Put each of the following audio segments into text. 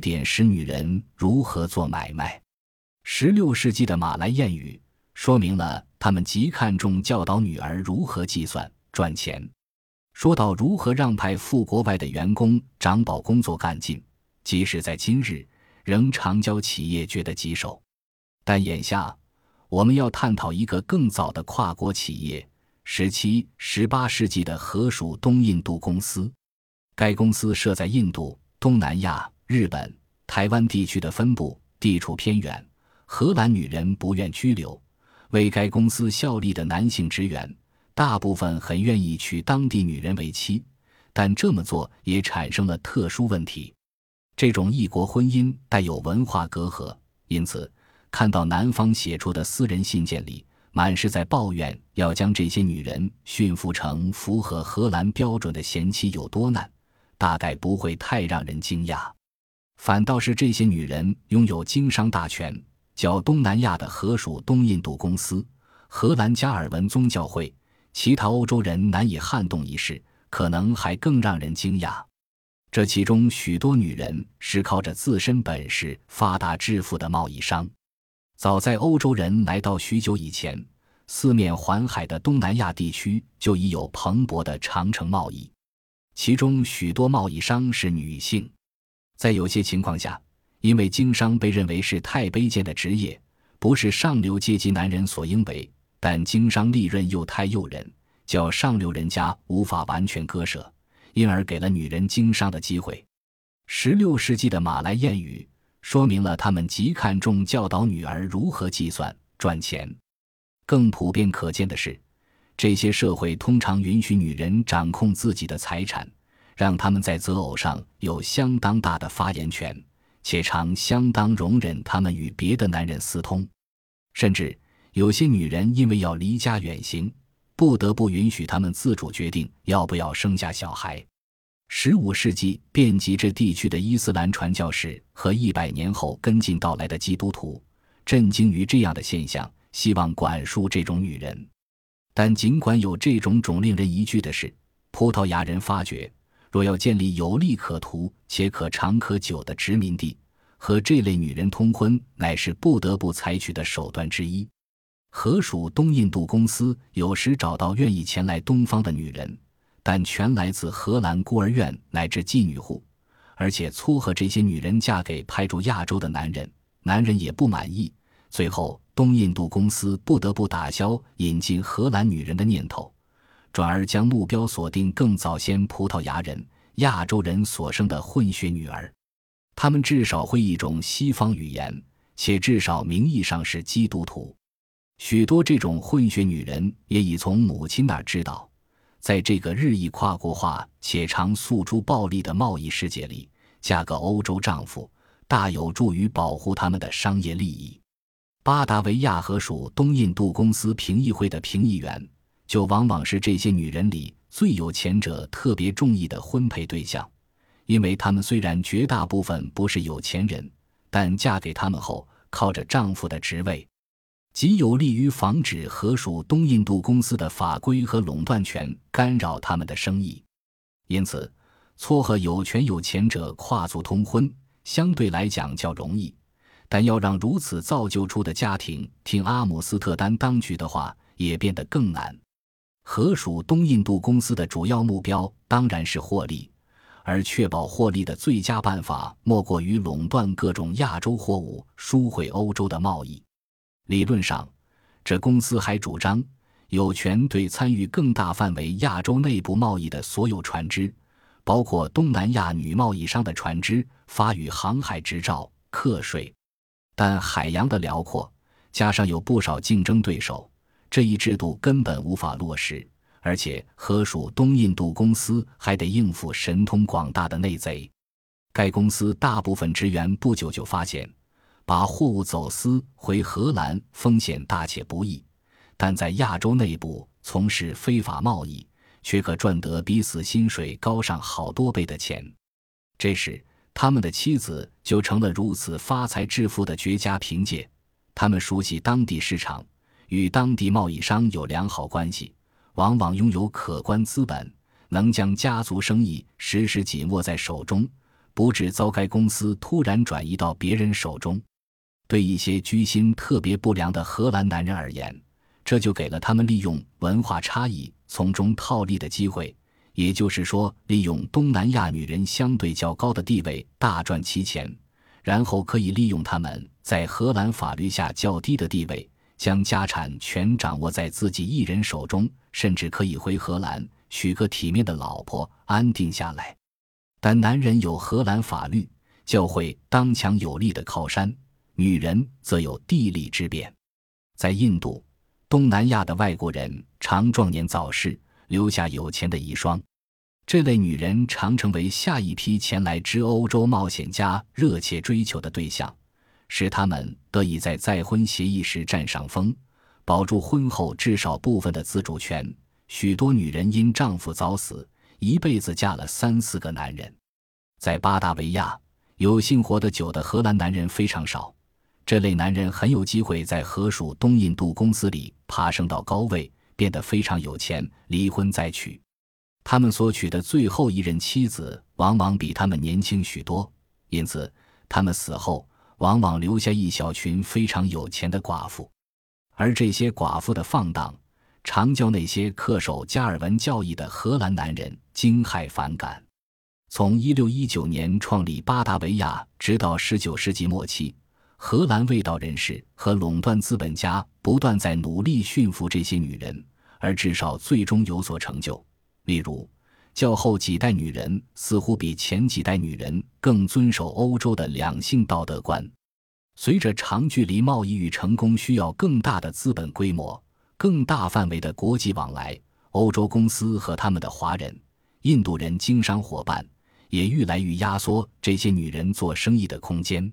点使女人如何做买卖。十六世纪的马来谚语说明了他们极看重教导女儿如何计算赚钱。说到如何让派赴国外的员工长保工作干劲，即使在今日，仍常教企业觉得棘手。但眼下，我们要探讨一个更早的跨国企业——十七、十八世纪的荷属东印度公司。该公司设在印度、东南亚、日本、台湾地区的分部，地处偏远。荷兰女人不愿居留，为该公司效力的男性职员。大部分很愿意娶当地女人为妻，但这么做也产生了特殊问题。这种异国婚姻带有文化隔阂，因此看到男方写出的私人信件里满是在抱怨要将这些女人驯服成符合荷兰标准的贤妻有多难，大概不会太让人惊讶。反倒是这些女人拥有经商大权，较东南亚的荷属东印度公司、荷兰加尔文宗教会。其他欧洲人难以撼动一事，可能还更让人惊讶。这其中许多女人是靠着自身本事发达致富的贸易商。早在欧洲人来到许久以前，四面环海的东南亚地区就已有蓬勃的长城贸易，其中许多贸易商是女性。在有些情况下，因为经商被认为是太卑贱的职业，不是上流阶级男人所应为。但经商利润又太诱人，叫上流人家无法完全割舍，因而给了女人经商的机会。十六世纪的马来谚语说明了他们极看重教导女儿如何计算赚钱。更普遍可见的是，这些社会通常允许女人掌控自己的财产，让他们在择偶上有相当大的发言权，且常相当容忍他们与别的男人私通，甚至。有些女人因为要离家远行，不得不允许他们自主决定要不要生下小孩。十五世纪遍及这地区的伊斯兰传教士和一百年后跟进到来的基督徒，震惊于这样的现象，希望管束这种女人。但尽管有这种种令人疑惧的事，葡萄牙人发觉，若要建立有利可图且可长可久的殖民地，和这类女人通婚乃是不得不采取的手段之一。荷属东印度公司有时找到愿意前来东方的女人，但全来自荷兰孤儿院乃至妓女户，而且撮合这些女人嫁给派驻亚洲的男人，男人也不满意。最后，东印度公司不得不打消引进荷兰女人的念头，转而将目标锁定更早先葡萄牙人、亚洲人所生的混血女儿，她们至少会一种西方语言，且至少名义上是基督徒。许多这种混血女人也已从母亲那知道，在这个日益跨国化且常诉诸暴力的贸易世界里，嫁个欧洲丈夫大有助于保护他们的商业利益。巴达维亚和属东印度公司评议会的评议员，就往往是这些女人里最有钱者特别中意的婚配对象，因为她们虽然绝大部分不是有钱人，但嫁给他们后，靠着丈夫的职位。极有利于防止荷属东印度公司的法规和垄断权干扰他们的生意，因此撮合有权有钱者跨族通婚相对来讲较容易，但要让如此造就出的家庭听阿姆斯特丹当局的话，也变得更难。荷属东印度公司的主要目标当然是获利，而确保获利的最佳办法莫过于垄断各种亚洲货物，输回欧洲的贸易。理论上，这公司还主张有权对参与更大范围亚洲内部贸易的所有船只，包括东南亚女贸易商的船只，发予航海执照、课税。但海洋的辽阔，加上有不少竞争对手，这一制度根本无法落实。而且，荷属东印度公司还得应付神通广大的内贼。该公司大部分职员不久就发现。把货物走私回荷兰风险大且不易，但在亚洲内部从事非法贸易，却可赚得比死薪水高上好多倍的钱。这时，他们的妻子就成了如此发财致富的绝佳凭借。他们熟悉当地市场，与当地贸易商有良好关系，往往拥有可观资本，能将家族生意时时紧握在手中。不致遭该公司突然转移到别人手中。对一些居心特别不良的荷兰男人而言，这就给了他们利用文化差异从中套利的机会。也就是说，利用东南亚女人相对较高的地位大赚其钱，然后可以利用他们在荷兰法律下较低的地位，将家产全掌握在自己一人手中，甚至可以回荷兰娶个体面的老婆安定下来。但男人有荷兰法律、教会当强有力的靠山。女人则有地利之便，在印度、东南亚的外国人常壮年早逝，留下有钱的遗孀。这类女人常成为下一批前来之欧洲冒险家热切追求的对象，使他们得以在再婚协议时占上风，保住婚后至少部分的自主权。许多女人因丈夫早死，一辈子嫁了三四个男人。在巴达维亚，有幸活得久的荷兰男人非常少。这类男人很有机会在荷属东印度公司里爬升到高位，变得非常有钱，离婚再娶。他们所娶的最后一任妻子往往比他们年轻许多，因此他们死后往往留下一小群非常有钱的寡妇。而这些寡妇的放荡，常叫那些恪守加尔文教义的荷兰男人惊骇反感。从1619年创立巴达维亚，直到19世纪末期。荷兰卫道人士和垄断资本家不断在努力驯服这些女人，而至少最终有所成就。例如，较后几代女人似乎比前几代女人更遵守欧洲的两性道德观。随着长距离贸易与成功需要更大的资本规模、更大范围的国际往来，欧洲公司和他们的华人、印度人经商伙伴也愈来愈压缩这些女人做生意的空间。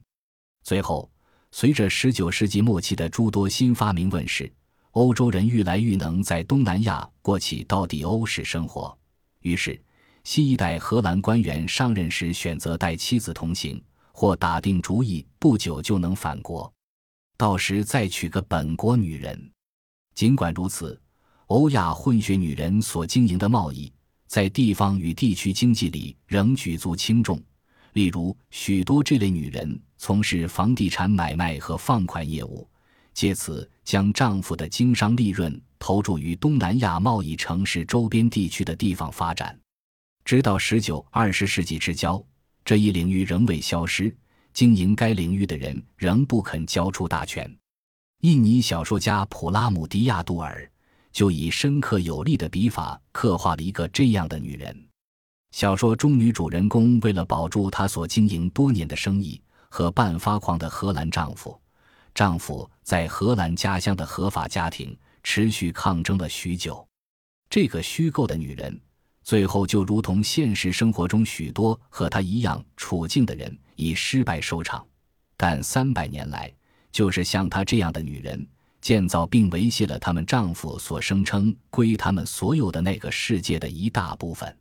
最后。随着19世纪末期的诸多新发明问世，欧洲人愈来愈能在东南亚过起到底欧式生活。于是，新一代荷兰官员上任时选择带妻子同行，或打定主意不久就能返国，到时再娶个本国女人。尽管如此，欧亚混血女人所经营的贸易，在地方与地区经济里仍举足轻重。例如，许多这类女人从事房地产买卖和放款业务，借此将丈夫的经商利润投注于东南亚贸易城市周边地区的地方发展。直到十九、二十世纪之交，这一领域仍未消失，经营该领域的人仍不肯交出大权。印尼小说家普拉姆迪亚杜尔就以深刻有力的笔法刻画了一个这样的女人。小说中女主人公为了保住她所经营多年的生意和半发狂的荷兰丈夫，丈夫在荷兰家乡的合法家庭持续抗争了许久。这个虚构的女人，最后就如同现实生活中许多和她一样处境的人，以失败收场。但三百年来，就是像她这样的女人，建造并维系了她们丈夫所声称归他们所有的那个世界的一大部分。